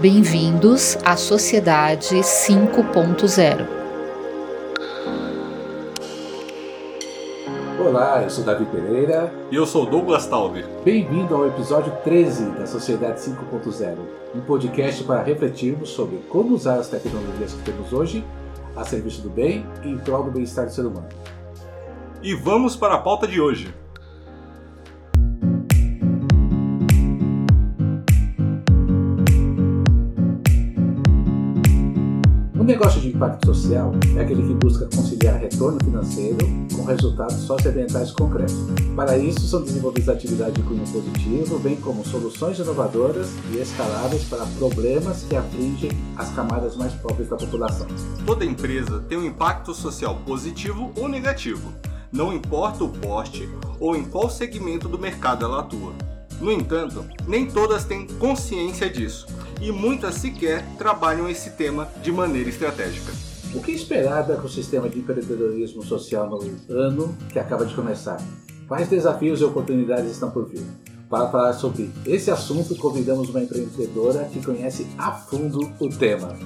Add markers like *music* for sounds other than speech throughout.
Bem-vindos à Sociedade 5.0. Olá, eu sou Davi Pereira. E eu sou Douglas Taube. Bem-vindo ao episódio 13 da Sociedade 5.0, um podcast para refletirmos sobre como usar as tecnologias que temos hoje a serviço do bem e em prol do bem-estar do ser humano. E vamos para a pauta de hoje. Impacto social é aquele que busca conciliar retorno financeiro com resultados socioambientais concretos. Para isso, são desenvolvidas atividades de cunho positivo, bem como soluções inovadoras e escaláveis para problemas que afligem as camadas mais pobres da população. Toda empresa tem um impacto social positivo ou negativo, não importa o porte ou em qual segmento do mercado ela atua. No entanto, nem todas têm consciência disso e muitas sequer trabalham esse tema de maneira estratégica. O que esperar do ecossistema de empreendedorismo social no ano que acaba de começar? Quais desafios e oportunidades estão por vir? Para falar sobre esse assunto, convidamos uma empreendedora que conhece a fundo o tema.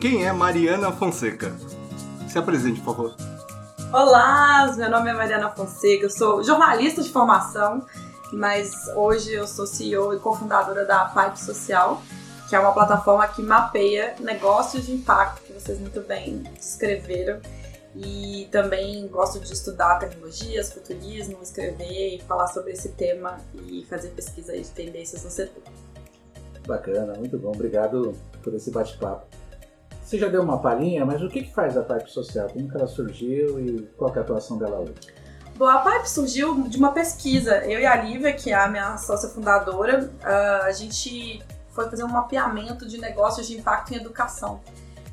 Quem é Mariana Fonseca? Se apresente, por favor. Olá, meu nome é Mariana Fonseca, eu sou jornalista de formação, mas hoje eu sou CEO e cofundadora da Pipe Social, que é uma plataforma que mapeia negócios de impacto, que vocês muito bem descreveram. E também gosto de estudar tecnologias, futurismo, escrever e falar sobre esse tema e fazer pesquisa de tendências no setor. Bacana, muito bom. Obrigado por esse bate-papo. Você já deu uma palhinha, mas o que, que faz a Pipe Social? Como que ela surgiu e qual é a atuação dela hoje? Bom, a Pipe surgiu de uma pesquisa. Eu e a Lívia, que é a minha sócia fundadora, ah, a gente foi fazer um mapeamento de negócios de impacto em educação.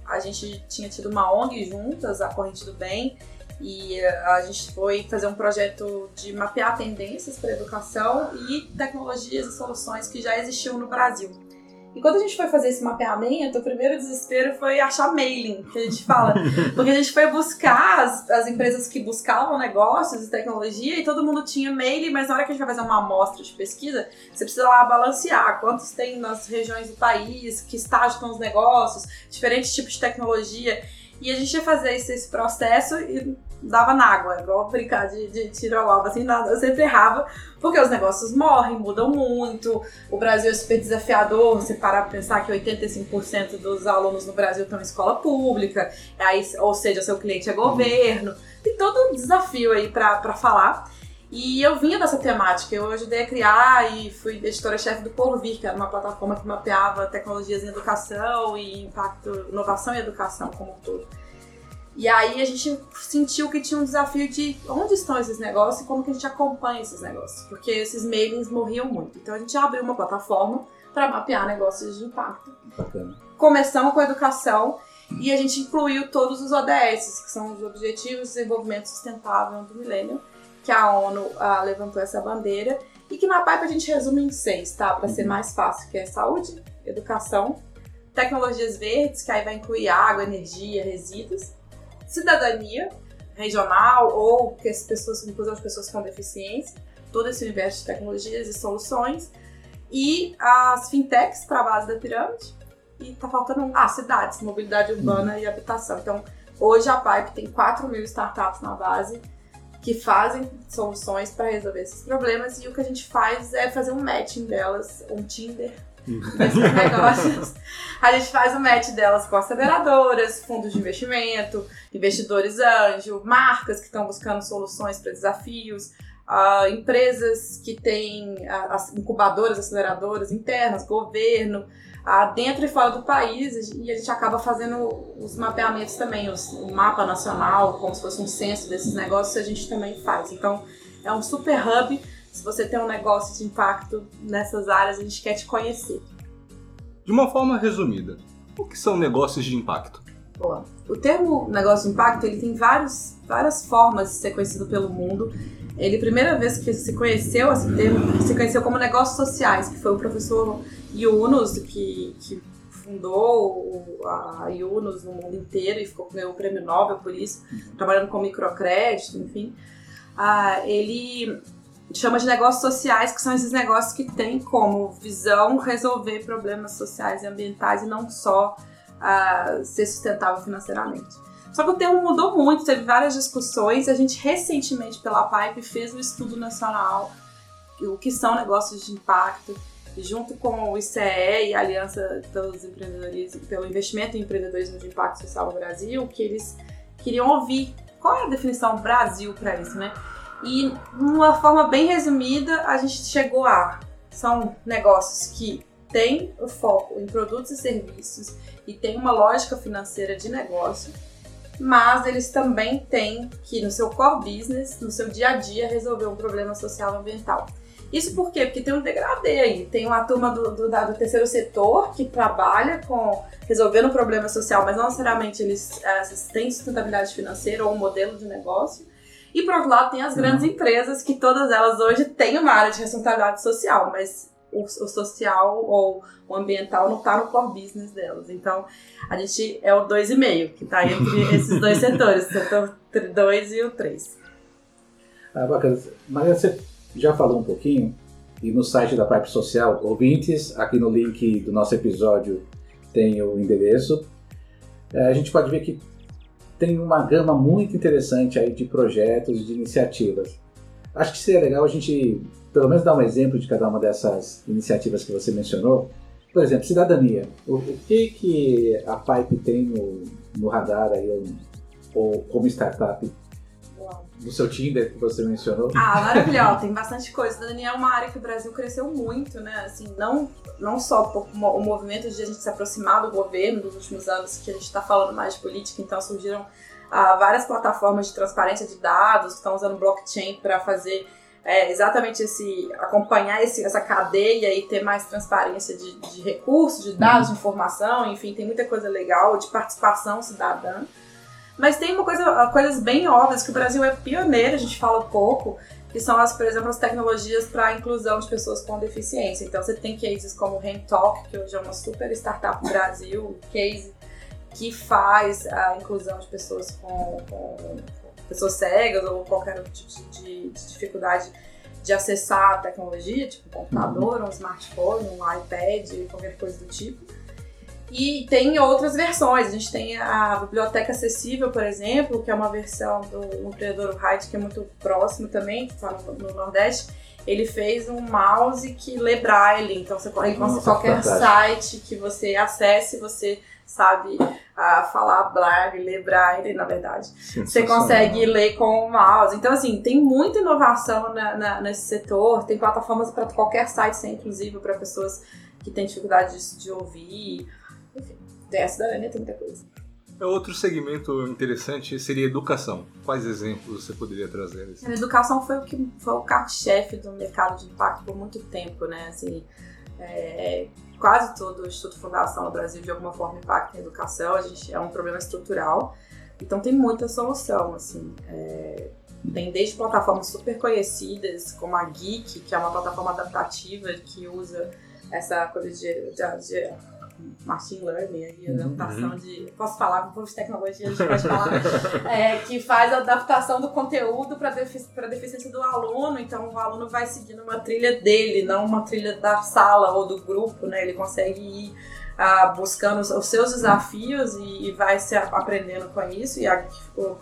A gente tinha tido uma ONG juntas, a Corrente do Bem, e a gente foi fazer um projeto de mapear tendências para educação e tecnologias e soluções que já existiam no Brasil. E quando a gente foi fazer esse mapeamento, o primeiro desespero foi achar mailing, que a gente fala. *laughs* Porque a gente foi buscar as, as empresas que buscavam negócios e tecnologia e todo mundo tinha mailing, mas na hora que a gente vai fazer uma amostra de pesquisa, você precisa lá balancear quantos tem nas regiões do país, que estágio estão os negócios, diferentes tipos de tecnologia. E a gente ia fazer esse, esse processo e dava na água, igual brincar de, de tirar o alvo, assim, nada, eu sempre errava, porque os negócios morrem, mudam muito, o Brasil é super desafiador, você parar pra pensar que 85% dos alunos no Brasil estão em escola pública, aí, ou seja, seu cliente é governo, tem todo um desafio aí pra falar. E eu vinha dessa temática, eu ajudei a criar e fui editora-chefe do Porvir, que era uma plataforma que mapeava tecnologias em educação e impacto, inovação em educação como um todo. E aí a gente sentiu que tinha um desafio de onde estão esses negócios e como que a gente acompanha esses negócios, porque esses mailings morriam muito. Então a gente abriu uma plataforma para mapear negócios de impacto. Bacana. Começamos com a educação e a gente incluiu todos os ODS, que são os Objetivos de Desenvolvimento Sustentável do Milênio, que a ONU ah, levantou essa bandeira e que na PAIP a gente resume em seis, tá? Para ser uhum. mais fácil, que é saúde, educação, tecnologias verdes, que aí vai incluir água, energia, resíduos, cidadania regional ou que as pessoas, inclusive as pessoas com deficiência, todo esse universo de tecnologias e soluções, e as fintechs para a base da pirâmide, e tá faltando, ah, cidades, mobilidade urbana uhum. e habitação. Então, hoje a Pipe tem 4 mil startups na base que fazem soluções para resolver esses problemas, e o que a gente faz é fazer um matching delas, um Tinder desses *laughs* negócios. A gente faz o match delas com aceleradoras, fundos de investimento, investidores anjo, marcas que estão buscando soluções para desafios, uh, empresas que têm uh, as incubadoras, aceleradoras internas, governo, uh, dentro e fora do país, e a gente acaba fazendo os mapeamentos também, os, o mapa nacional, como se fosse um censo desses negócios, a gente também faz. Então, é um super hub se você tem um negócio de impacto nessas áreas, a gente quer te conhecer. De uma forma resumida, o que são negócios de impacto? Boa. O termo negócio de impacto ele tem vários, várias formas de ser conhecido pelo mundo. Ele, a primeira vez que se conheceu esse termo, se conheceu como negócios sociais, que foi o professor Yunus, que, que fundou a Yunus no mundo inteiro e ficou ganhou o prêmio Nobel por isso, trabalhando com microcrédito, enfim. Ah, ele chama de negócios sociais, que são esses negócios que têm como visão resolver problemas sociais e ambientais e não só uh, ser sustentável financeiramente. Só que o termo mudou muito, teve várias discussões. A gente recentemente, pela Pipe, fez um estudo nacional o que são negócios de impacto, junto com o ICE e a Aliança pelos Empreendedores, pelo Investimento em Empreendedorismo de Impacto Social no Brasil, que eles queriam ouvir qual é a definição Brasil para isso, né? E, de uma forma bem resumida, a gente chegou a. São negócios que têm o foco em produtos e serviços e tem uma lógica financeira de negócio, mas eles também têm que, no seu core business, no seu dia a dia, resolver um problema social e ambiental. Isso por quê? Porque tem um degradê aí. Tem uma turma do, do, do terceiro setor que trabalha com resolvendo problema social, mas não necessariamente eles, eles têm sustentabilidade financeira ou um modelo de negócio. E por outro lado, tem as grandes uhum. empresas que todas elas hoje têm uma área de responsabilidade social, mas o, o social ou o ambiental não está no core business delas. Então, a gente é o 2,5, que está entre *laughs* esses dois setores, o setor 2 e o 3. Ah, bacana. Maria, você já falou um pouquinho, e no site da Pipe Social, ouvintes, aqui no link do nosso episódio tem o endereço. É, a gente pode ver que tem uma gama muito interessante aí de projetos, de iniciativas. Acho que seria legal a gente, pelo menos, dar um exemplo de cada uma dessas iniciativas que você mencionou. Por exemplo, cidadania. O, que, que a Pipe tem no, no radar aí, ou como startup do seu Tinder que você mencionou? Ah, maravilhoso, tem bastante coisa. Cidadania é uma área que o Brasil cresceu muito, né? Assim, não, não só por o movimento de a gente se aproximar do governo nos últimos anos, que a gente está falando mais de política, então surgiram ah, várias plataformas de transparência de dados que estão usando blockchain para fazer é, exatamente esse acompanhar esse, essa cadeia e ter mais transparência de, de recursos, de dados, uhum. de informação, enfim, tem muita coisa legal de participação cidadã. Mas tem uma coisa, coisas bem óbvias que o Brasil é pioneiro, a gente fala pouco, que são as, por exemplo, as tecnologias para a inclusão de pessoas com deficiência. Então você tem cases como o Rentalk, que hoje é uma super startup no Brasil, case que faz a inclusão de pessoas com, com pessoas cegas ou qualquer tipo de, de, dificuldade de acessar a tecnologia, tipo um computador, um smartphone, um iPad, qualquer coisa do tipo. E tem outras versões. A gente tem a Biblioteca Acessível, por exemplo, que é uma versão do empreendedor Hyde, que é muito próximo também, que está no, no, Nordeste. Ele fez um mouse que lê braille, então você pode Nossa, qualquer site que você acesse, você sabe uh, falar braille, ler braille, na verdade. Você consegue ler com o mouse. Então, assim, tem muita inovação na, na, nesse setor. Tem plataformas para qualquer site ser inclusive para pessoas que têm dificuldade de, de ouvir. Dessa da Ania tem muita coisa. É outro segmento interessante seria educação. Quais exemplos você poderia trazer? Assim? A educação foi o que foi o carro-chefe do mercado de impacto por muito tempo, né? Assim, é, quase todo o Instituto Fundação no Brasil de alguma forma impacta em educação. A gente é um problema estrutural. Então tem muita solução, assim. É, tem desde plataformas super conhecidas, como a Geek, que é uma plataforma adaptativa que usa essa coisa de, de, de machine learning, aí, uhum. adaptação de. Posso falar com de tecnologia, a gente pode falar. *laughs* é, que faz a adaptação do conteúdo para defici a deficiência do aluno. Então o aluno vai seguindo uma trilha dele, não uma trilha da sala ou do grupo, né? Ele consegue ir ah, buscando os, os, seus desafios e, e, vai se aprendendo com isso. E a ficou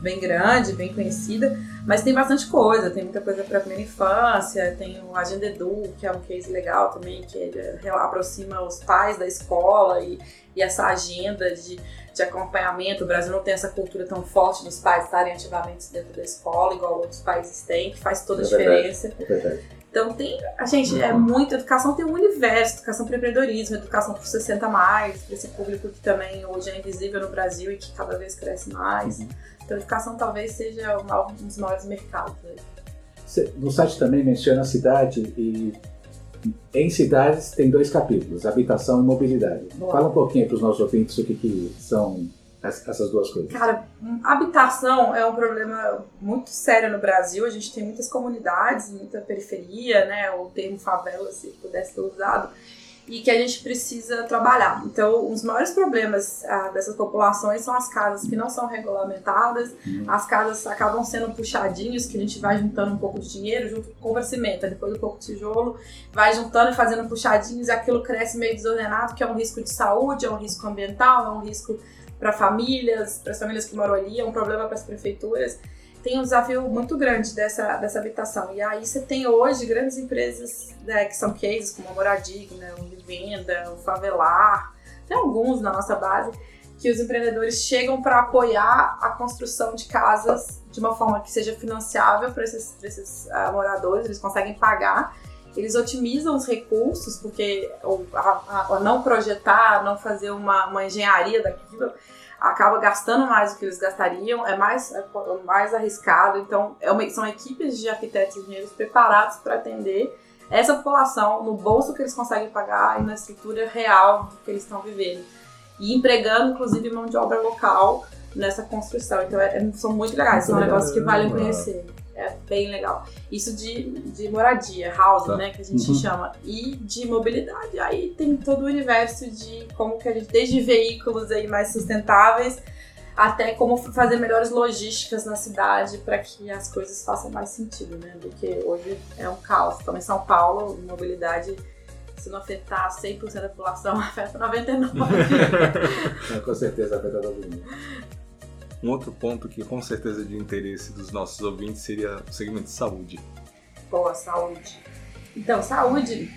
bem grande, bem conhecida, mas tem bastante coisa, tem muita coisa para primeira infância, tem o Agenda Edu, que é um case legal também, que ele aproxima os pais da escola e, e essa agenda de, de acompanhamento. O Brasil não tem essa cultura tão forte dos pais estarem ativamente dentro da escola, igual outros países têm, que faz toda a é diferença. Verdade, é verdade. Então tem, a gente, é muito, educação tem um universo, educação para empreendedorismo, educação para 60 mais, para esse público que também hoje é invisível no Brasil e que cada vez cresce mais. Uhum. Então, educação talvez seja um dos maiores mercados. No site também menciona a cidade e em cidades tem dois capítulos, habitação e mobilidade. Boa. Fala um pouquinho para os nossos ouvintes o que, que são essas duas coisas. Cara, habitação é um problema muito sério no Brasil. A gente tem muitas comunidades, muita periferia, né? O termo favela, se pudesse ser usado. E que a gente precisa trabalhar. Então, os maiores problemas ah, dessas populações são as casas que não são regulamentadas, as casas acabam sendo puxadinhos, que a gente vai juntando um pouco de dinheiro, junto com cimento, depois um pouco de tijolo, vai juntando e fazendo puxadinhos e aquilo cresce meio desordenado, que é um risco de saúde, é um risco ambiental, é um risco para famílias, para as famílias que moram ali, é um problema para as prefeituras tem um desafio muito grande dessa, dessa habitação. E aí você tem hoje grandes empresas né, que são cases, como a Moradigna, o Vivenda, o Favelar, tem alguns na nossa base, que os empreendedores chegam para apoiar a construção de casas de uma forma que seja financiável para esses, pra esses uh, moradores, eles conseguem pagar, eles otimizam os recursos, porque a, a, a não projetar, não fazer uma, uma engenharia daquilo, acaba gastando mais do que eles gastariam, é mais, é mais arriscado. Então, é uma, são equipes de arquitetos e engenheiros preparados para atender essa população no bolso que eles conseguem pagar e na estrutura real que eles estão vivendo. E empregando, inclusive, mão de obra local nessa construção. Então, é, é são muito legais, são negócios que valem conhecer. É bem legal. Isso de, de moradia, housing, tá. né, que a gente uhum. chama. E de mobilidade. Aí tem todo o universo de como que a gente, desde veículos aí mais sustentáveis até como fazer melhores logísticas na cidade para que as coisas façam mais sentido, né? Do que hoje é um caos. Então, em São Paulo, mobilidade, se não afetar 100% da população, *laughs* afeta 99%. *laughs* Com certeza afeta todo mundo. Um outro ponto que com certeza é de interesse dos nossos ouvintes seria o segmento de saúde. Boa, saúde. Então, saúde,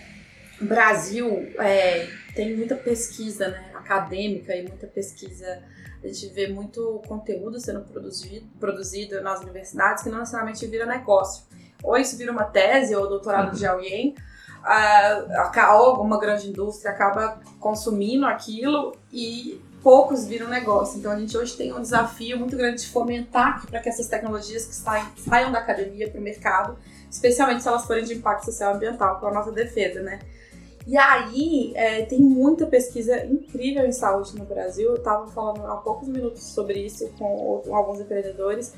Brasil é, tem muita pesquisa né, acadêmica e muita pesquisa. A gente vê muito conteúdo sendo produzido, produzido nas universidades que não necessariamente vira negócio. Ou isso vira uma tese ou doutorado uhum. de alguém, a, a, alguma grande indústria acaba consumindo aquilo e poucos viram negócio. Então a gente hoje tem um desafio muito grande de fomentar para que essas tecnologias que saem, saiam da academia para o mercado, especialmente se elas forem de impacto social e ambiental, com a nossa defesa, né? E aí, é, tem muita pesquisa incrível em saúde no Brasil. Eu estava falando há poucos minutos sobre isso com, com alguns empreendedores,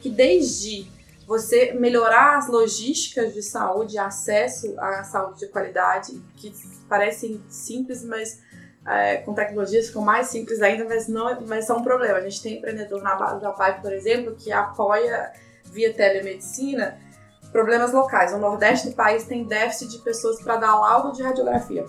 que desde você melhorar as logísticas de saúde, acesso à saúde de qualidade, que parecem simples, mas é, com tecnologias ficam mais simples ainda, mas, não, mas são um problema. A gente tem empreendedor na base da PAI, por exemplo, que apoia via telemedicina problemas locais. O Nordeste do país tem déficit de pessoas para dar laudo de radiografia.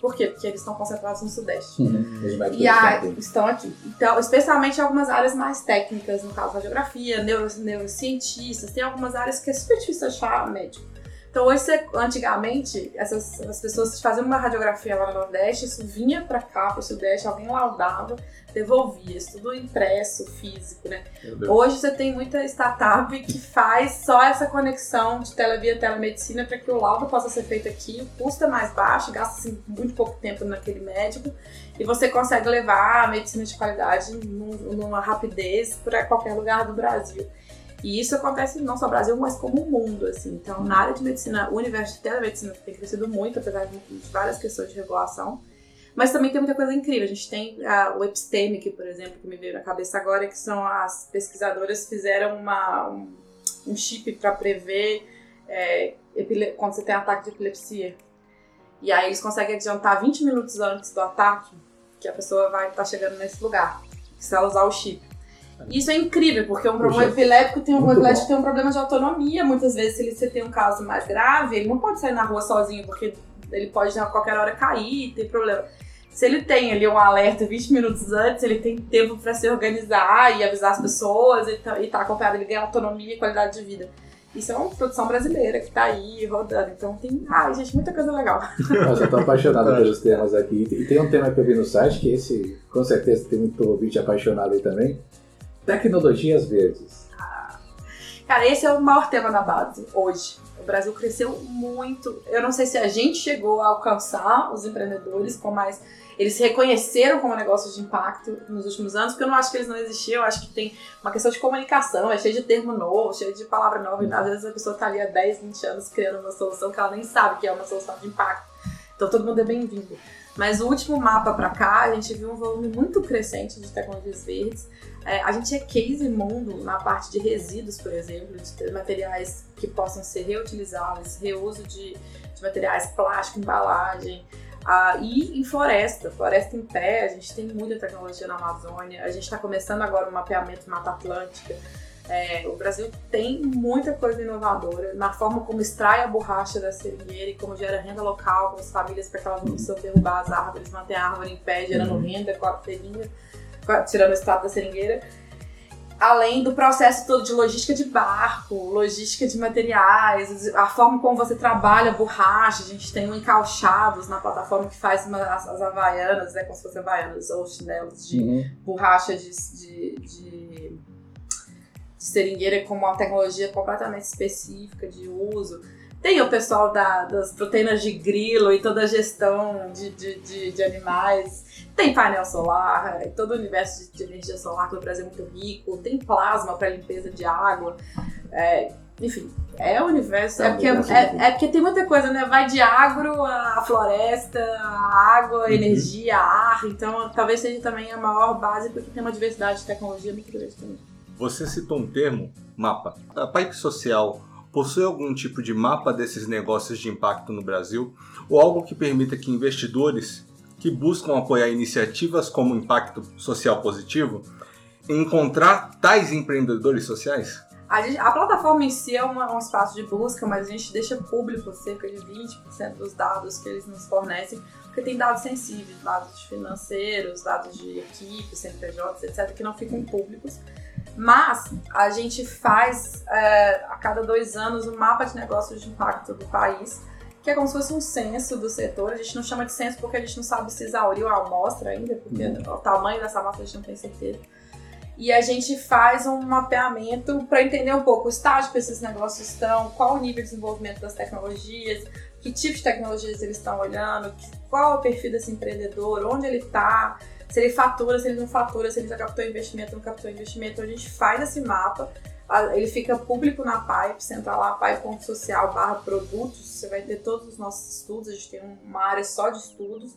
Por quê? Porque eles estão concentrados no Sudeste. Uhum. E a, estão aqui. Então, especialmente em algumas áreas mais técnicas, no caso radiografia, neuro, neurocientistas, tem algumas áreas que é super difícil achar médico. Então, hoje, antigamente, essas, as pessoas faziam uma radiografia lá no Nordeste, isso vinha para cá, para o Sudeste, alguém laudava, devolvia, isso tudo impresso, físico, né? Hoje você tem muita startup que faz só essa conexão de tele via telemedicina para que o laudo possa ser feito aqui, o custo é mais baixo, gasta assim, muito pouco tempo naquele médico e você consegue levar a medicina de qualidade numa rapidez para qualquer lugar do Brasil. E isso acontece não só no Brasil, mas como o mundo, assim. Então, na área de medicina, o universo de telemedicina tem crescido muito, apesar de várias questões de regulação. Mas também tem muita coisa incrível. A gente tem a, o Epistemic, por exemplo, que me veio na cabeça agora, que são as pesquisadoras fizeram uma, um, um chip para prever é, quando você tem ataque de epilepsia. E aí eles conseguem adiantar 20 minutos antes do ataque que a pessoa vai estar tá chegando nesse lugar, se ela usar o chip. Isso é incrível, porque um problema epilético tem um, epilético tem um problema de autonomia. Muitas vezes, se ele, você tem um caso mais grave, ele não pode sair na rua sozinho, porque ele pode a qualquer hora cair, tem problema. Se ele tem ali um alerta 20 minutos antes, ele tem tempo para se organizar e avisar as pessoas e tá, e tá acompanhado, ele ganha autonomia e qualidade de vida. Isso é uma produção brasileira que tá aí rodando. Então tem. Ai, gente, muita coisa legal. *laughs* Nossa, eu tô apaixonado *laughs* pelos temas aqui. E tem um tema que eu vi no site, que esse, com certeza, tem muito ouvinte apaixonado aí também Tecnologias verdes. Cara, esse é o maior tema da base hoje. O Brasil cresceu muito. Eu não sei se a gente chegou a alcançar os empreendedores com mais. Eles se reconheceram como negócio de impacto nos últimos anos, porque eu não acho que eles não existiam. Eu acho que tem uma questão de comunicação, é cheio de termo novo, cheio de palavra nova. E às vezes a pessoa está ali há 10, 20 anos criando uma solução que ela nem sabe que é uma solução de impacto. Então todo mundo é bem-vindo. Mas o último mapa para cá, a gente viu um volume muito crescente de tecnologias verdes. É, a gente é case mundo na parte de resíduos, por exemplo, de materiais que possam ser reutilizáveis, reuso de, de materiais plástico, embalagem. Ah, e em floresta, floresta em pé, a gente tem muita tecnologia na Amazônia, a gente está começando agora o mapeamento Mata Atlântica. É, o Brasil tem muita coisa inovadora na forma como extrai a borracha da seringueira e como gera renda local para as famílias para que elas não precisam derrubar as árvores, manter a árvore em pé, gerando uhum. renda com a feirinha, tirando o estado da seringueira além do processo todo de logística de barco, logística de materiais, a forma como você trabalha borracha, a gente tem um encalchados na plataforma que faz uma, as, as havaianas, né, como se fossem havaianas ou chinelos de uhum. borracha de, de, de, de seringueira com uma tecnologia completamente específica de uso. Tem o pessoal da, das proteínas de grilo e toda a gestão de, de, de, de animais tem painel solar, todo o universo de energia solar que no Brasil é muito rico, tem plasma para limpeza de água. É, enfim, é o universo. É porque, é, é, porque tem muita coisa, né? Vai de agro a floresta, a água, a uhum. energia, a ar. Então, talvez seja também a maior base, porque tem uma diversidade de tecnologia muito grande também. Você citou um termo, mapa. A Pipe Social possui algum tipo de mapa desses negócios de impacto no Brasil? Ou algo que permita que investidores que buscam apoiar iniciativas como impacto social positivo, encontrar tais empreendedores sociais? A, gente, a plataforma em si é uma, um espaço de busca, mas a gente deixa público cerca de 20% dos dados que eles nos fornecem, porque tem dados sensíveis, dados financeiros, dados de equipes, CNPJs, etc., que não ficam públicos. Mas a gente faz é, a cada dois anos um mapa de negócios de impacto do país que é como se fosse um censo do setor. A gente não chama de censo porque a gente não sabe se exauriu a amostra ainda, porque uhum. o tamanho dessa amostra a gente não tem certeza. E a gente faz um mapeamento para entender um pouco o estágio que esses negócios estão, qual o nível de desenvolvimento das tecnologias, que tipo de tecnologias eles estão olhando, qual é o perfil desse empreendedor, onde ele está, se ele fatura, se ele não fatura, se ele já captou investimento, não captou investimento. Então a gente faz esse mapa ele fica público na Pipe, você entra lá, pipe.social barra produtos, você vai ter todos os nossos estudos, a gente tem uma área só de estudos,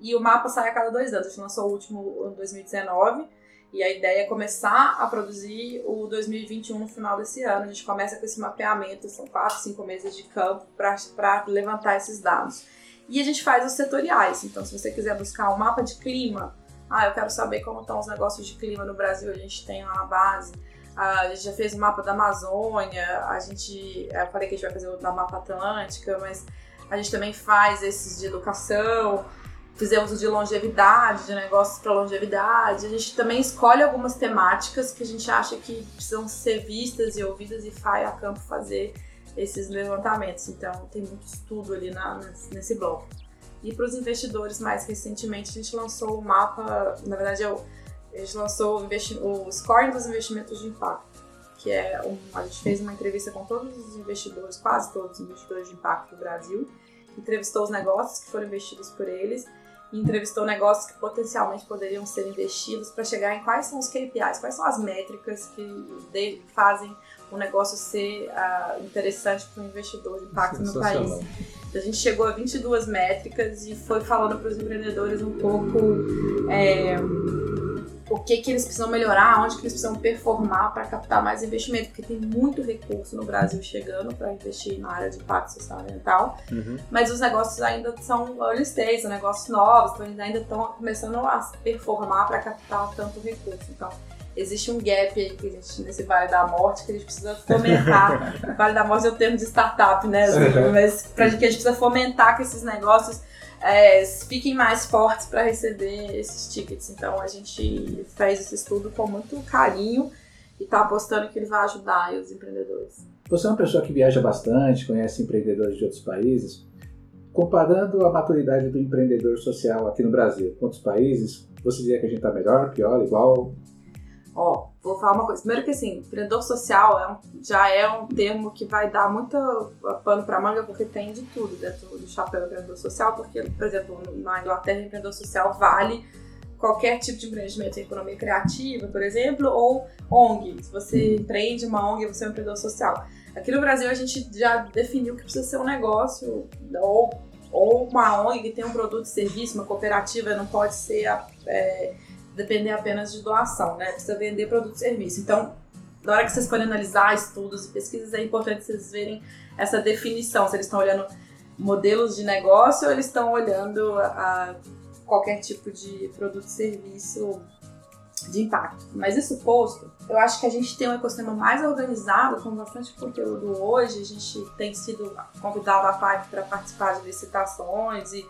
e o mapa sai a cada dois anos, a gente lançou o último em 2019, e a ideia é começar a produzir o 2021 no final desse ano, a gente começa com esse mapeamento, são quatro, cinco meses de campo para levantar esses dados. E a gente faz os setoriais, então se você quiser buscar um mapa de clima, ah, eu quero saber como estão os negócios de clima no Brasil, a gente tem lá na base, a gente já fez o mapa da Amazônia, a gente. Eu falei que a gente vai fazer o da mapa Atlântica, mas a gente também faz esses de educação, fizemos o de longevidade, de negócios para longevidade. A gente também escolhe algumas temáticas que a gente acha que precisam ser vistas e ouvidas e vai a campo fazer esses levantamentos. Então tem muito estudo ali na, nesse bloco. E para os investidores, mais recentemente, a gente lançou o mapa, na verdade é a gente lançou o, o scoring dos investimentos de impacto, que é um, a gente fez uma entrevista com todos os investidores, quase todos os investidores de impacto do Brasil, entrevistou os negócios que foram investidos por eles e entrevistou negócios que potencialmente poderiam ser investidos para chegar em quais são os KPIs, quais são as métricas que fazem o negócio ser uh, interessante para o investidor de impacto no país. A gente chegou a 22 métricas e foi falando para os empreendedores um pouco é, o que, que eles precisam melhorar, onde que eles precisam performar para captar mais investimento, porque tem muito recurso no Brasil chegando para investir na área de impacto social ambiental, uhum. mas os negócios ainda são early stage, são negócios novos, então eles ainda estão começando a performar para captar tanto recurso. Então, existe um gap aí que a gente, nesse Vale da Morte que a gente precisa fomentar. *laughs* vale da Morte é o termo de startup, né? Assim, mas pra gente, que a gente precisa fomentar que esses negócios é, fiquem mais fortes para receber esses tickets. Então a gente fez esse estudo com muito carinho e está apostando que ele vai ajudar os empreendedores. Você é uma pessoa que viaja bastante, conhece empreendedores de outros países. Comparando a maturidade do empreendedor social aqui no Brasil com outros países, você diria que a gente está melhor, pior, igual? Ó, vou falar uma coisa. Primeiro que assim, empreendedor social é um, já é um termo que vai dar muito pano para manga porque tem de tudo dentro do chapéu empreendedor social, porque, por exemplo, na Inglaterra, empreendedor social vale qualquer tipo de empreendimento em economia criativa, por exemplo, ou ONG. Se você empreende uma ONG, você é um empreendedor social. Aqui no Brasil, a gente já definiu que precisa ser um negócio ou, ou uma ONG que tem um produto e serviço, uma cooperativa, não pode ser a, é, depender apenas de doação, né? Precisa vender produto e serviço. Então, na hora que vocês forem analisar estudos e pesquisas, é importante vocês verem essa definição, se eles estão olhando modelos de negócio ou eles estão olhando a qualquer tipo de produto e serviço de impacto. Mas isso posto, eu acho que a gente tem um ecossistema mais organizado, com bastante conteúdo hoje. A gente tem sido convidado a parte para participar de licitações e,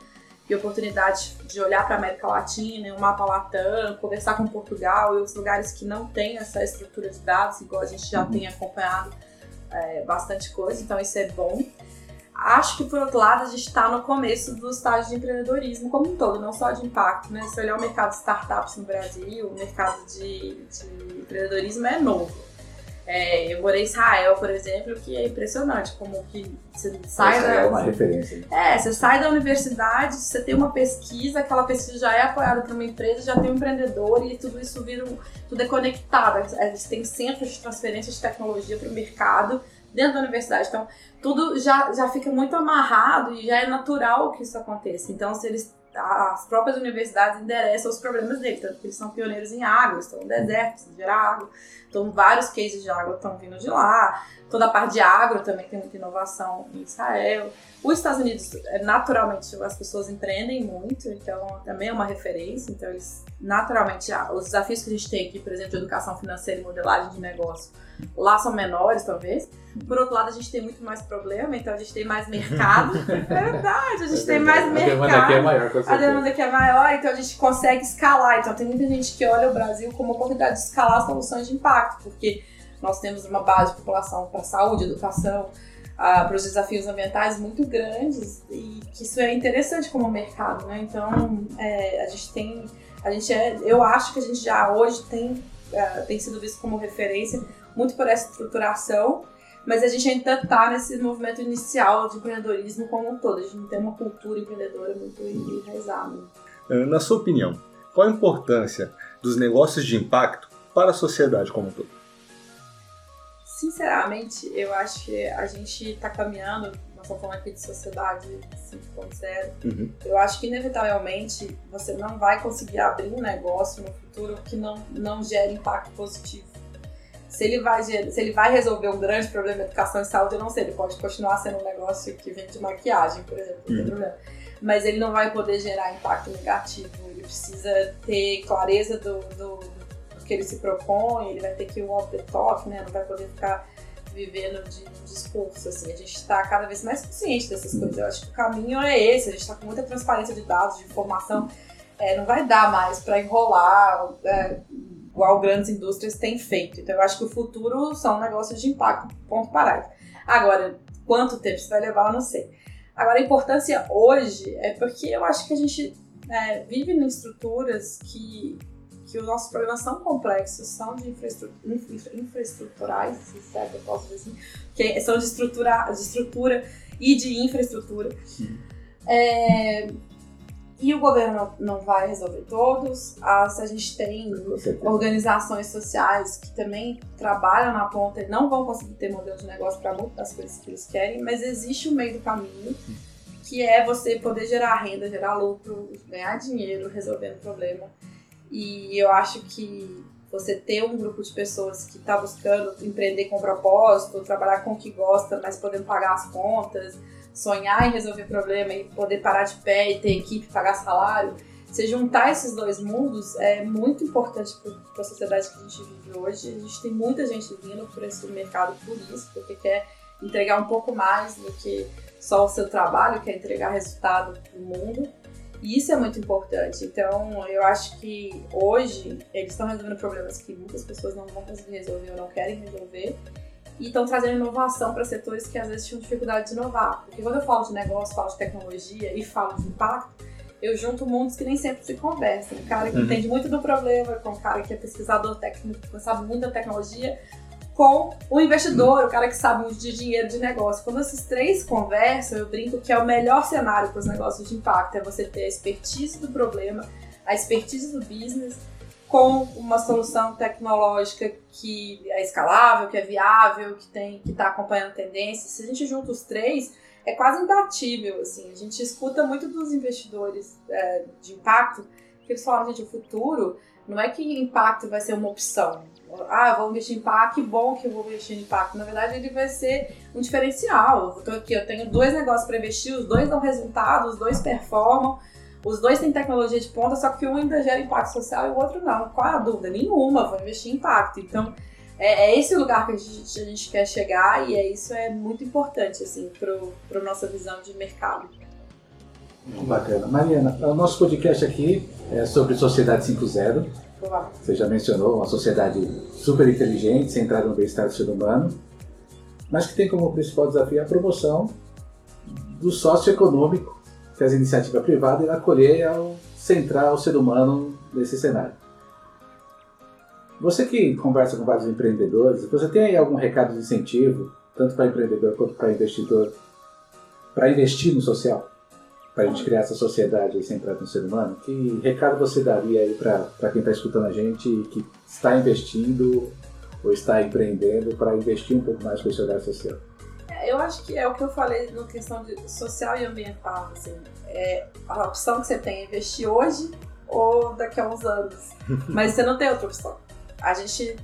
e oportunidades de olhar para a América Latina, o mapa Latam, conversar com Portugal e outros lugares que não têm essa estrutura de dados, igual a gente já tem acompanhado é, bastante coisa, então isso é bom. Acho que, por outro lado, a gente está no começo do estágio de empreendedorismo como um todo, não só de impacto. Né? Se olhar o mercado de startups no Brasil, o mercado de, de empreendedorismo é novo. É, eu morei em Israel, por exemplo, que é impressionante como que você sai da... É uma referência. É, você sai da universidade, você tem uma pesquisa, aquela pesquisa já é apoiada por uma empresa, já tem um empreendedor e tudo isso vira, tudo é conectado. Eles têm centros de transferência de tecnologia para o mercado dentro da universidade. Então, tudo já, já fica muito amarrado e já é natural que isso aconteça. Então, se eles as próprias universidades endereçam os problemas deles, tanto que eles são pioneiros em água, estão no deserto, precisam gerar água. Então, vários cases de água estão vindo de lá. Toda a parte de agro também tem muita inovação em Israel. Os Estados Unidos, é, naturalmente, as pessoas empreendem muito, então também é uma referência. Então, eles, naturalmente, os desafios que a gente tem aqui, por exemplo, de educação financeira e modelagem de negócio, lá são menores, talvez. Por outro lado, a gente tem muito mais problema, então a gente tem mais mercado. *laughs* é verdade, a gente tem mais mercado. A demanda aqui é maior, com A demanda aqui é maior, então a gente consegue escalar. Então tem muita gente que olha o Brasil como oportunidade de escalar soluções de impacto, porque nós temos uma base de população para saúde, educação, uh, para os desafios ambientais muito grandes e que isso é interessante como mercado, né? Então é, a gente tem, a gente é, eu acho que a gente já hoje tem uh, tem sido visto como referência muito por essa estruturação mas a gente ainda está nesse movimento inicial de empreendedorismo como um todo. A gente não tem uma cultura empreendedora muito enraizada. Na sua opinião, qual a importância dos negócios de impacto para a sociedade como um todo? Sinceramente, eu acho que a gente está caminhando, nós estamos falando aqui de sociedade 5.0, uhum. eu acho que inevitavelmente você não vai conseguir abrir um negócio no futuro que não, não gere impacto positivo se ele, vai, se ele vai resolver um grande problema de educação e saúde, eu não sei. Ele pode continuar sendo um negócio que vende maquiagem, por exemplo, não tem uhum. problema. Mas ele não vai poder gerar impacto negativo. Ele precisa ter clareza do, do que ele se propõe, ele vai ter que off the top, né? Não vai poder ficar vivendo de discurso, assim. A gente está cada vez mais consciente dessas coisas. Eu acho que o caminho é esse. A gente está com muita transparência de dados, de informação. É, não vai dar mais para enrolar. É, igual grandes indústrias têm feito. Então eu acho que o futuro são negócios de impacto, ponto parado. Agora, quanto tempo isso vai levar, eu não sei. Agora, a importância hoje é porque eu acho que a gente é, vive em estruturas que, que os nossos problemas são complexos, são de infraestrutura, infraestruturais, se que eu posso dizer assim, que são de estrutura, de estrutura e de infraestrutura. É, e o governo não vai resolver todos. As, a gente tem organizações sociais que também trabalham na ponta e não vão conseguir ter modelo de negócio para muitas das coisas que eles querem, mas existe um meio do caminho que é você poder gerar renda, gerar lucro, ganhar dinheiro resolvendo o problema. E eu acho que você ter um grupo de pessoas que está buscando empreender com propósito, trabalhar com o que gosta, mas podendo pagar as contas, sonhar em resolver problema e poder parar de pé e ter equipe, pagar salário, se juntar esses dois mundos é muito importante para a sociedade que a gente vive hoje. A gente tem muita gente vindo por esse mercado por isso, porque quer entregar um pouco mais do que só o seu trabalho, quer entregar resultado para o mundo. E isso é muito importante. Então, eu acho que hoje eles estão resolvendo problemas que muitas pessoas não vão conseguir resolver ou não querem resolver e estão trazendo inovação para setores que às vezes tinham dificuldade de inovar. Porque quando eu falo de negócio, falo de tecnologia e falo de impacto, eu junto mundos que nem sempre se conversam. O cara que uhum. entende muito do problema, com o cara que é pesquisador técnico, que sabe muito da tecnologia, com o investidor, o cara que sabe muito de dinheiro de negócio. Quando esses três conversam, eu brinco que é o melhor cenário para os negócios de impacto, é você ter a expertise do problema, a expertise do business, com uma solução tecnológica que é escalável, que é viável, que tem que está acompanhando tendências. Se a gente junta os três, é quase imbatível. Assim. A gente escuta muito dos investidores é, de impacto que eles falaram, gente, o futuro não é que impacto vai ser uma opção. Ah, vou investir em impacto, que bom que eu vou investir em impacto. Na verdade, ele vai ser um diferencial. Eu tô aqui, eu tenho dois negócios para investir, os dois dão resultado, os dois performam, os dois têm tecnologia de ponta, só que um ainda gera impacto social e o outro não. Qual é a dúvida? Nenhuma, vou investir em impacto. Então, é, é esse lugar que a gente, a gente, quer chegar e é isso é muito importante, assim, para a nossa visão de mercado. Bacana. Mariana, o nosso podcast aqui é sobre Sociedade 5.0. Você já mencionou uma sociedade super inteligente, centrada no bem-estar do ser humano, mas que tem como principal desafio a promoção do socioeconômico que as iniciativas privadas irão acolher ao centrar o ser humano nesse cenário. Você que conversa com vários empreendedores, você tem aí algum recado de incentivo, tanto para empreendedor quanto para investidor, para investir no social? Para a gente criar essa sociedade centrada no ser humano? Que recado você daria aí para quem está escutando a gente e que está investindo ou está empreendendo para investir um pouco mais com esse olhar social? É, eu acho que é o que eu falei na questão de social e ambiental. Assim, é, a opção que você tem é investir hoje ou daqui a uns anos. *laughs* Mas você não tem outra opção a gente,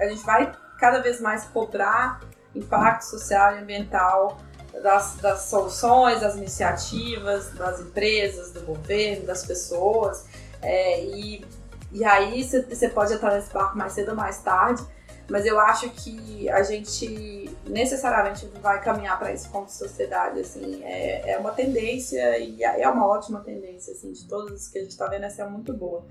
a gente vai cada vez mais cobrar impacto social e ambiental das, das soluções, das iniciativas, das empresas, do governo, das pessoas. É, e, e aí você pode entrar nesse barco mais cedo ou mais tarde, mas eu acho que a gente necessariamente vai caminhar para isso como sociedade. Assim, é, é uma tendência e é uma ótima tendência assim, de todas que a gente está vendo, essa é muito boa.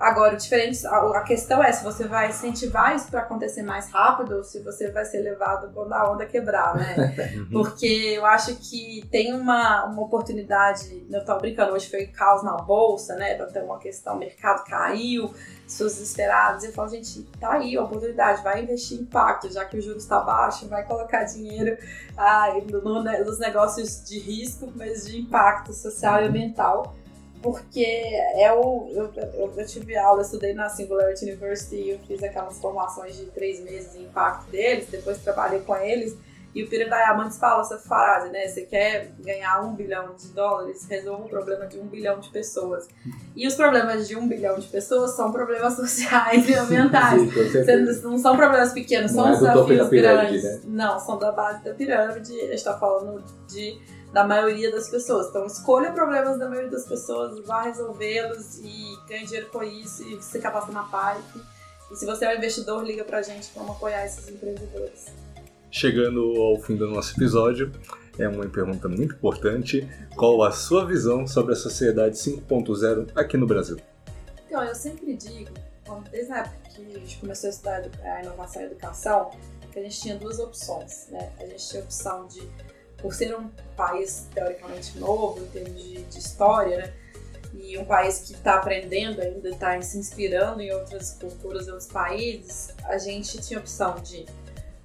Agora, diferente, a, questão é se você vai incentivar isso para acontecer mais rápido ou se você vai ser levado quando a onda quebrar, né? *laughs* Porque eu acho que tem uma, uma oportunidade, eu estava brincando, hoje foi caos na bolsa, né? Então, uma questão, o mercado caiu, pessoas desesperadas. Eu falo, gente, tá aí a oportunidade, vai investir em impacto, já que o juros está baixo, vai colocar dinheiro ah, no, no, nos negócios de risco, mas de impacto social e ambiental porque é o, eu, eu, eu, tive aula, estudei na Singularity University e eu fiz aquelas formações de três meses de impacto deles, depois trabalhei com eles. E o Peter Diamandis fala essa frase, né? Você quer ganhar um bilhão de dólares, resolva o problema de um bilhão de pessoas. E os problemas de um bilhão de pessoas são problemas *laughs* sociais e ambientais. Sim, não são problemas pequenos, não são é desafios grandes. Né? Não, são da base da pirâmide. A gente está falando de da maioria das pessoas. Então escolha problemas da maioria das pessoas, vá resolvê-los e ganhe dinheiro com isso e se cadastre na Pipe. E se você é um investidor, liga pra gente, vamos apoiar esses empreendedores. Chegando ao fim do nosso episódio, é uma pergunta muito importante. Qual a sua visão sobre a sociedade 5.0 aqui no Brasil? Então, eu sempre digo, desde a época que a gente começou a estudar a inovação e a educação, que a gente tinha duas opções, né? A gente tinha a opção de por ser um país teoricamente novo em termos de, de história, né? E um país que está aprendendo ainda, está se inspirando em outras culturas outros países, a gente tinha a opção de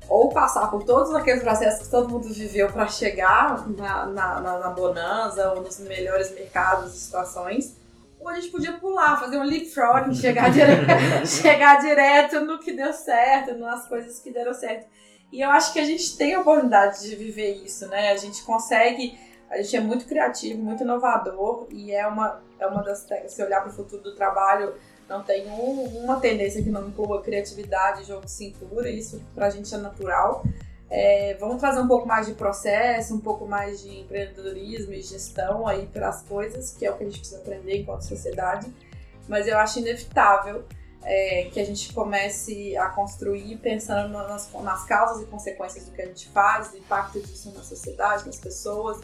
ou passar por todos aqueles processos que todo mundo viveu para chegar na, na, na, bonança ou nos melhores mercados e situações, ou a gente podia pular, fazer um leapfrog, chegar, dire... *laughs* *laughs* chegar direto no que deu certo, nas coisas que deram certo. E eu acho que a gente tem a oportunidade de viver isso, né? A gente consegue, a gente é muito criativo, muito inovador e é uma, é uma das. Se olhar para o futuro do trabalho, não tem um, uma tendência que não inclua criatividade, jogo de cintura, isso para a gente é natural. É, vamos trazer um pouco mais de processo, um pouco mais de empreendedorismo e gestão aí para as coisas, que é o que a gente precisa aprender enquanto sociedade. Mas eu acho inevitável é, que a gente comece a construir pensando nas, nas causas e consequências do que a gente faz, o impacto disso na sociedade, nas pessoas.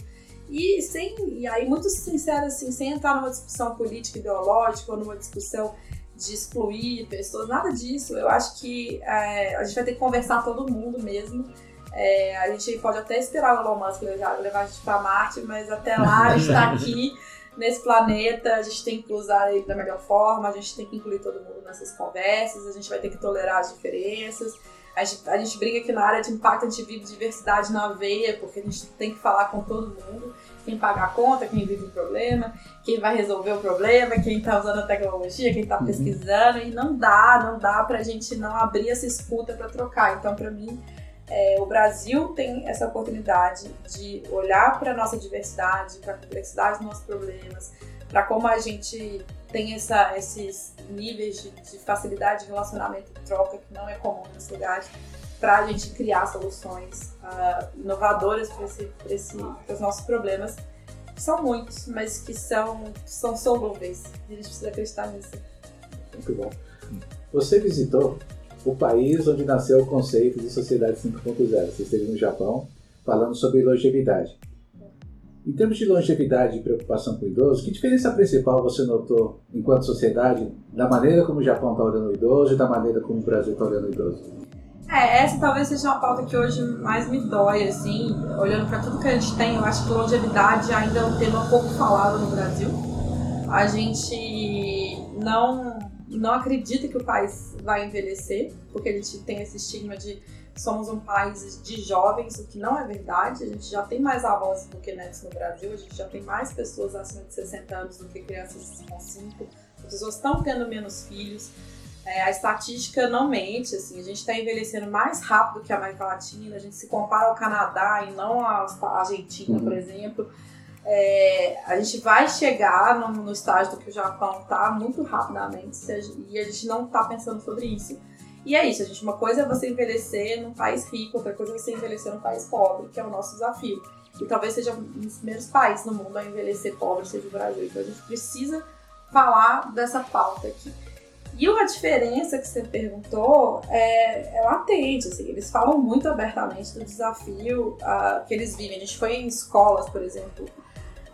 E sem, e aí muito sincero assim, sem entrar numa discussão política ideológica ou numa discussão de excluir pessoas, nada disso. Eu acho que é, a gente vai ter que conversar todo mundo mesmo. É, a gente pode até esperar o Elon Musk levar, levar a gente para Marte, mas até lá a gente está *laughs* aqui nesse planeta, a gente tem que usar ele da melhor forma, a gente tem que incluir todo mundo nessas conversas, a gente vai ter que tolerar as diferenças. A gente, a gente briga que na área de impacto a gente vive diversidade na veia, porque a gente tem que falar com todo mundo. Quem paga a conta, quem vive o problema, quem vai resolver o problema, quem está usando a tecnologia, quem está uhum. pesquisando. E não dá, não dá pra gente não abrir essa escuta para trocar. Então, para mim, é, o Brasil tem essa oportunidade de olhar para a nossa diversidade, para a complexidade dos nossos problemas, para como a gente tem essa, esses níveis de, de, facilidade de relacionamento e troca que não é comum nas cidades, para a gente criar soluções uh, inovadoras para os nossos problemas, são muitos, mas que são, são solúveis. A gente precisa acreditar nisso. Muito bom. Você visitou o país onde nasceu o conceito de sociedade 5.0. Você esteve no Japão falando sobre longevidade. Em termos de longevidade e preocupação com o idoso, que diferença principal você notou enquanto sociedade da maneira como o Japão está olhando o idoso e da maneira como o Brasil está olhando o idoso? É, essa talvez seja uma pauta que hoje mais me dói, assim, olhando para tudo que a gente tem, eu acho que longevidade ainda é um tema pouco falado no Brasil. A gente não, não acredita que o país vai envelhecer, porque a gente tem esse estigma de somos um país de jovens, o que não é verdade. A gente já tem mais avanços do que netos no Brasil, a gente já tem mais pessoas acima de 60 anos do que crianças com 5. As pessoas estão tendo menos filhos. É, a estatística não mente, assim, a gente está envelhecendo mais rápido que a América Latina, a gente se compara ao Canadá e não à Argentina, uhum. por exemplo. É, a gente vai chegar no, no estágio do que o Japão está muito rapidamente e a gente não está pensando sobre isso. E é isso, gente. Uma coisa é você envelhecer num país rico, outra coisa é você envelhecer num país pobre, que é o nosso desafio. E talvez seja um dos primeiros países no mundo a envelhecer pobre, seja o Brasil. Então a gente precisa falar dessa pauta aqui. E uma diferença que você perguntou é, é latente, assim, eles falam muito abertamente do desafio uh, que eles vivem. A gente foi em escolas, por exemplo,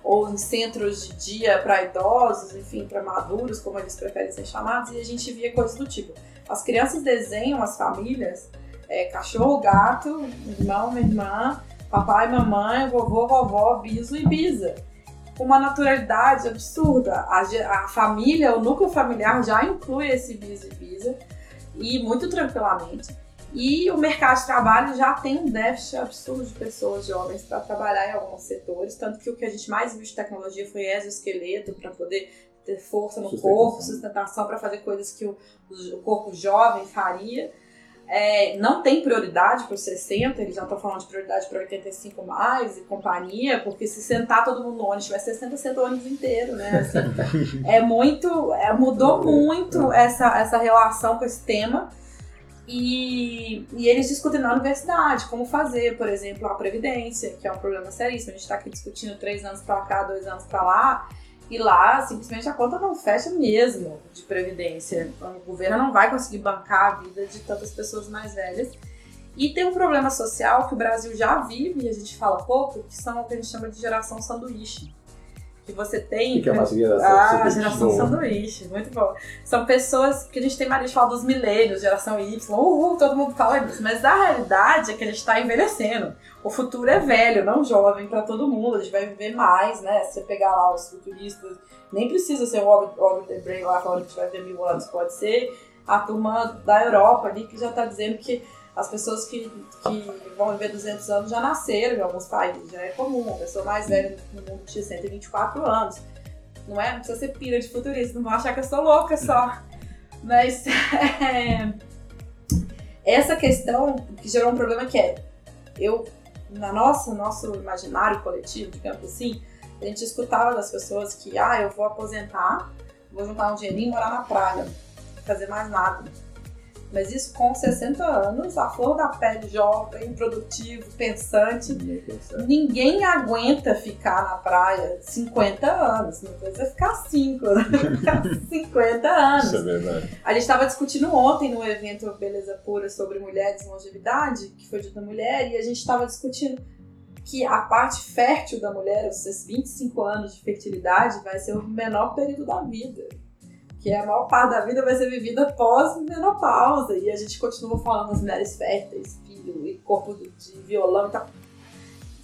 ou em centros de dia para idosos, enfim, para maduros, como eles preferem ser chamados, e a gente via coisas do tipo as crianças desenham as famílias, é, cachorro, gato, irmão, irmã, papai, mamãe, vovô, vovó, biso e bisa. Uma naturalidade absurda. A, a família, o núcleo familiar já inclui esse biso e bisa, e muito tranquilamente. E o mercado de trabalho já tem um déficit absurdo de pessoas jovens para trabalhar em alguns setores, tanto que o que a gente mais viu de tecnologia foi exoesqueleto para poder ter força no corpo, sustentação para fazer coisas que o, o corpo jovem faria. É, não tem prioridade para os 60, eles já estão falando de prioridade para 85 mais e companhia, porque se sentar todo mundo no ônibus, tiver 60, senta o ônibus inteiro, né? Assim, *laughs* é muito, é, mudou muito essa, essa relação com esse tema. E, e, eles discutem na universidade como fazer, por exemplo, a previdência, que é um problema seríssimo. A gente está aqui discutindo três anos para cá, dois anos para lá, e lá, simplesmente, a conta não fecha mesmo de previdência. O governo não vai conseguir bancar a vida de tantas pessoas mais velhas. E tem um problema social que o Brasil já vive, e a gente fala pouco, que são o que a gente chama de geração sanduíche que você tem. O que é uma geração ah, sanduíche? geração sanduíche, muito bom. São pessoas que a gente tem mais de falar dos milênios, geração Y, uhul, todo mundo fala disso. Mas a realidade é que a gente está envelhecendo. O futuro é velho, não jovem para todo mundo. A gente vai viver mais, né? Se você pegar lá os futuristas, nem precisa ser o Albert Debray lá falando que a gente vai viver mil anos, pode ser a turma da Europa ali que já está dizendo que as pessoas que, que vão viver 200 anos já nasceram em alguns países, já é comum. Uma pessoa mais velha no mundo tinha 124 anos. Não é? Não precisa ser pira de futurista, não vão achar que eu sou louca só. Mas é, essa questão que gerou um problema que é, eu, na nossa, nosso imaginário coletivo, digamos assim, a gente escutava das pessoas que, ah, eu vou aposentar, vou juntar um dinheirinho e morar na praia, fazer mais nada mas isso com 60 anos, a flor da pele jovem, produtivo, pensante. Ninguém aguenta ficar na praia 50 anos. Não precisa ficar 5, né? *laughs* ficar 50 anos. Isso é verdade. A gente estava discutindo ontem no evento Beleza Pura sobre mulheres e longevidade, que foi dito da mulher, e a gente estava discutindo que a parte fértil da mulher, os 25 anos de fertilidade, vai ser o menor período da vida que a maior parte da vida vai ser vivida pós-menopausa. E a gente continua falando das mulheres férteis, filho e corpo de violão e tal.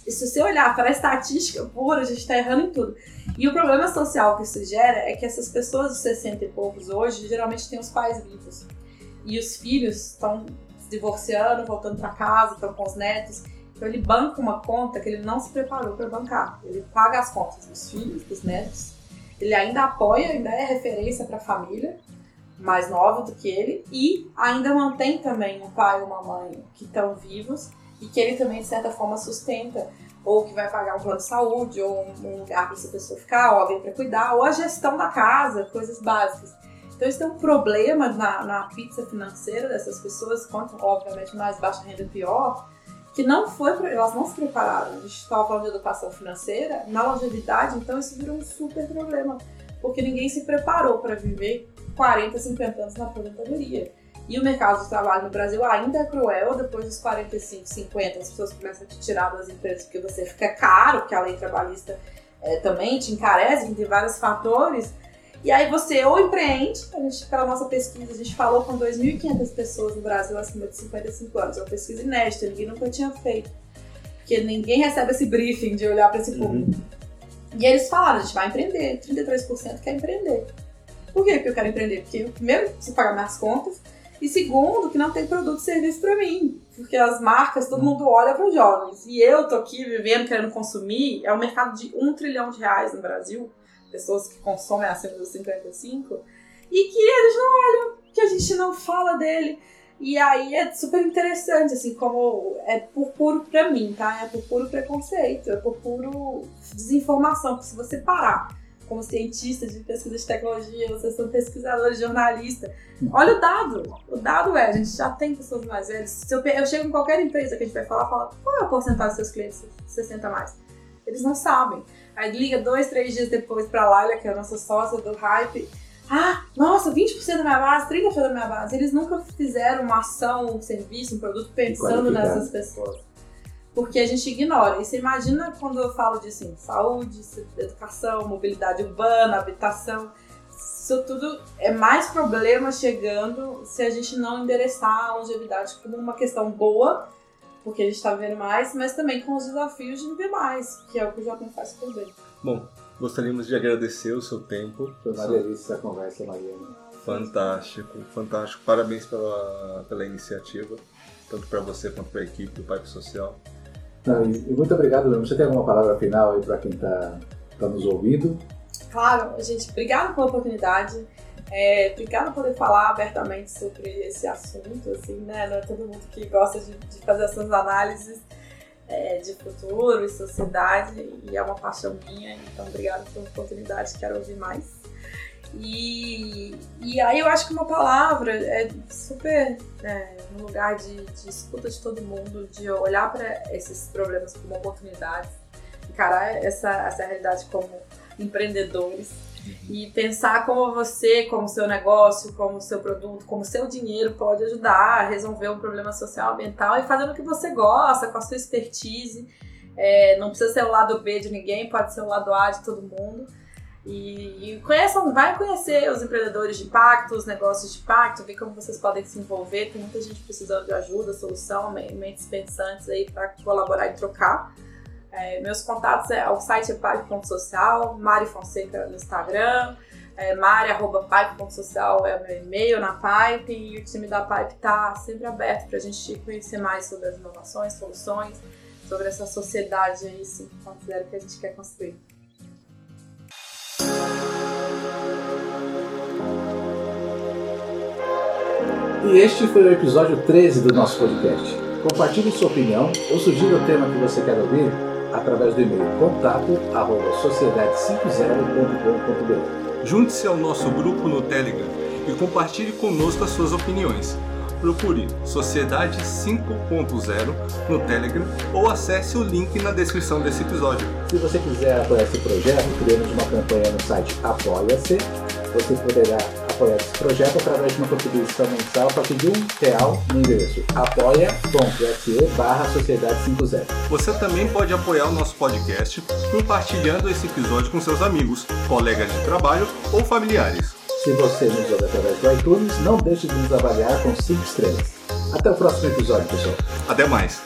E se você olhar para a estatística pura, a gente está errando em tudo. E o problema social que isso gera é que essas pessoas de 60 e poucos hoje geralmente têm os pais vivos. E os filhos estão se divorciando, voltando para casa, estão com os netos. Então ele banca uma conta que ele não se preparou para bancar. Ele paga as contas dos filhos, dos netos, ele ainda apoia, ainda é referência para a família mais nova do que ele e ainda mantém também um pai e uma mãe que estão vivos e que ele também de certa forma sustenta ou que vai pagar um plano de saúde, ou um lugar para essa pessoa ficar, ou alguém para cuidar, ou a gestão da casa, coisas básicas. Então isso tem um problema na, na pizza financeira dessas pessoas, quanto obviamente mais baixa renda pior, que não foi, elas não se prepararam. A gente estava falando de educação financeira, na longevidade, então isso virou um super problema, porque ninguém se preparou para viver 40, 50 anos na aposentadoria. E o mercado de trabalho no Brasil ainda é cruel, depois dos 45, 50, as pessoas começam a te tirar das empresas porque você fica caro, porque a lei trabalhista é, também te encarece, tem vários fatores. E aí você ou empreende, a gente, pela nossa pesquisa, a gente falou com 2.500 pessoas no Brasil acima de 55 anos. É uma pesquisa inédita, ninguém nunca tinha feito. Porque ninguém recebe esse briefing de olhar para esse público. Uhum. E eles falaram, a gente vai empreender, 33% quer empreender. Por que eu quero empreender? Porque, primeiro, preciso pagar minhas contas, e segundo, que não tem produto e serviço para mim. Porque as marcas, todo mundo olha para os jovens. E eu tô aqui vivendo, querendo consumir. É um mercado de um trilhão de reais no Brasil. Pessoas que consomem acima dos 55. E que eles não olham, que a gente não fala dele. E aí é super interessante, assim, como é por puro pra mim, tá? É por puro preconceito, é por puro desinformação. Porque se você parar como cientista de pesquisa de tecnologia, vocês são pesquisadores, jornalista. Olha o dado. O dado é, a gente já tem pessoas mais velhas. Se eu, eu chego em qualquer empresa que a gente vai falar, fala, qual é a porcentagem dos seus clientes 60 mais? Eles não sabem. Aí liga dois, três dias depois pra Laila, que é a nossa sócia do Hype. Ah, nossa, 20% da minha base, 30% da minha base. Eles nunca fizeram uma ação, um serviço, um produto pensando nessas pessoas porque a gente ignora. E você imagina quando eu falo de assim, saúde, educação, mobilidade urbana, habitação, isso tudo é mais problema chegando se a gente não endereçar a longevidade como uma questão boa, porque a gente está vivendo mais, mas também com os desafios de viver mais, que é o que o Jovem faz por bem. Bom, gostaríamos de agradecer o seu tempo. Foi uma delícia a conversa, Mariana. Fantástico, fantástico. Parabéns pela, pela iniciativa, tanto para você quanto para a equipe do Parque Social. Não, e, muito obrigado, Você tem alguma palavra final aí para quem está tá nos ouvindo? Claro, gente, obrigado pela oportunidade. É, por poder falar abertamente sobre esse assunto, assim, né? Não é todo mundo que gosta de, de fazer essas análises é, de futuro e sociedade, e é uma paixão minha, então obrigado pela oportunidade, quero ouvir mais. E, e aí eu acho que uma palavra é super é, no lugar de, de escuta de todo mundo, de olhar para esses problemas como oportunidades, encarar essa, essa realidade como empreendedores e pensar como você, como seu negócio, como seu produto, como seu dinheiro pode ajudar a resolver um problema social ambiental e fazendo o que você gosta, com a sua expertise. É, não precisa ser o lado B de ninguém, pode ser o lado A de todo mundo. E, e conheçam, vai conhecer os empreendedores de impacto, os negócios de impacto, ver como vocês podem se envolver. Tem muita gente precisando de ajuda, solução, mentes pensantes aí para colaborar e trocar. É, meus contatos é o site é pipe.social, Mari Fonseca no Instagram, é, mari.pipe.social é o meu e-mail na Pipe e o time da Pipe está sempre aberto para a gente conhecer mais sobre as inovações, soluções, sobre essa sociedade aí, sim, que a gente quer construir. E este foi o episódio 13 do nosso podcast. Compartilhe sua opinião ou sugira o tema que você quer ouvir através do e-mail contato sociedade50.com.br. Junte-se ao nosso grupo no Telegram e compartilhe conosco as suas opiniões. Procure Sociedade 5.0 no Telegram ou acesse o link na descrição desse episódio. Se você quiser apoiar esse projeto, criamos uma campanha no site Apoia-se. Você poderá apoiar esse projeto através de uma contribuição mensal a partir de um real no endereço apoia.se barra Sociedade 50. Você também pode apoiar o nosso podcast compartilhando esse episódio com seus amigos, colegas de trabalho ou familiares. Se você nos ouve através do iTunes, não deixe de nos avaliar com 5 estrelas. Até o próximo episódio, pessoal. Até mais.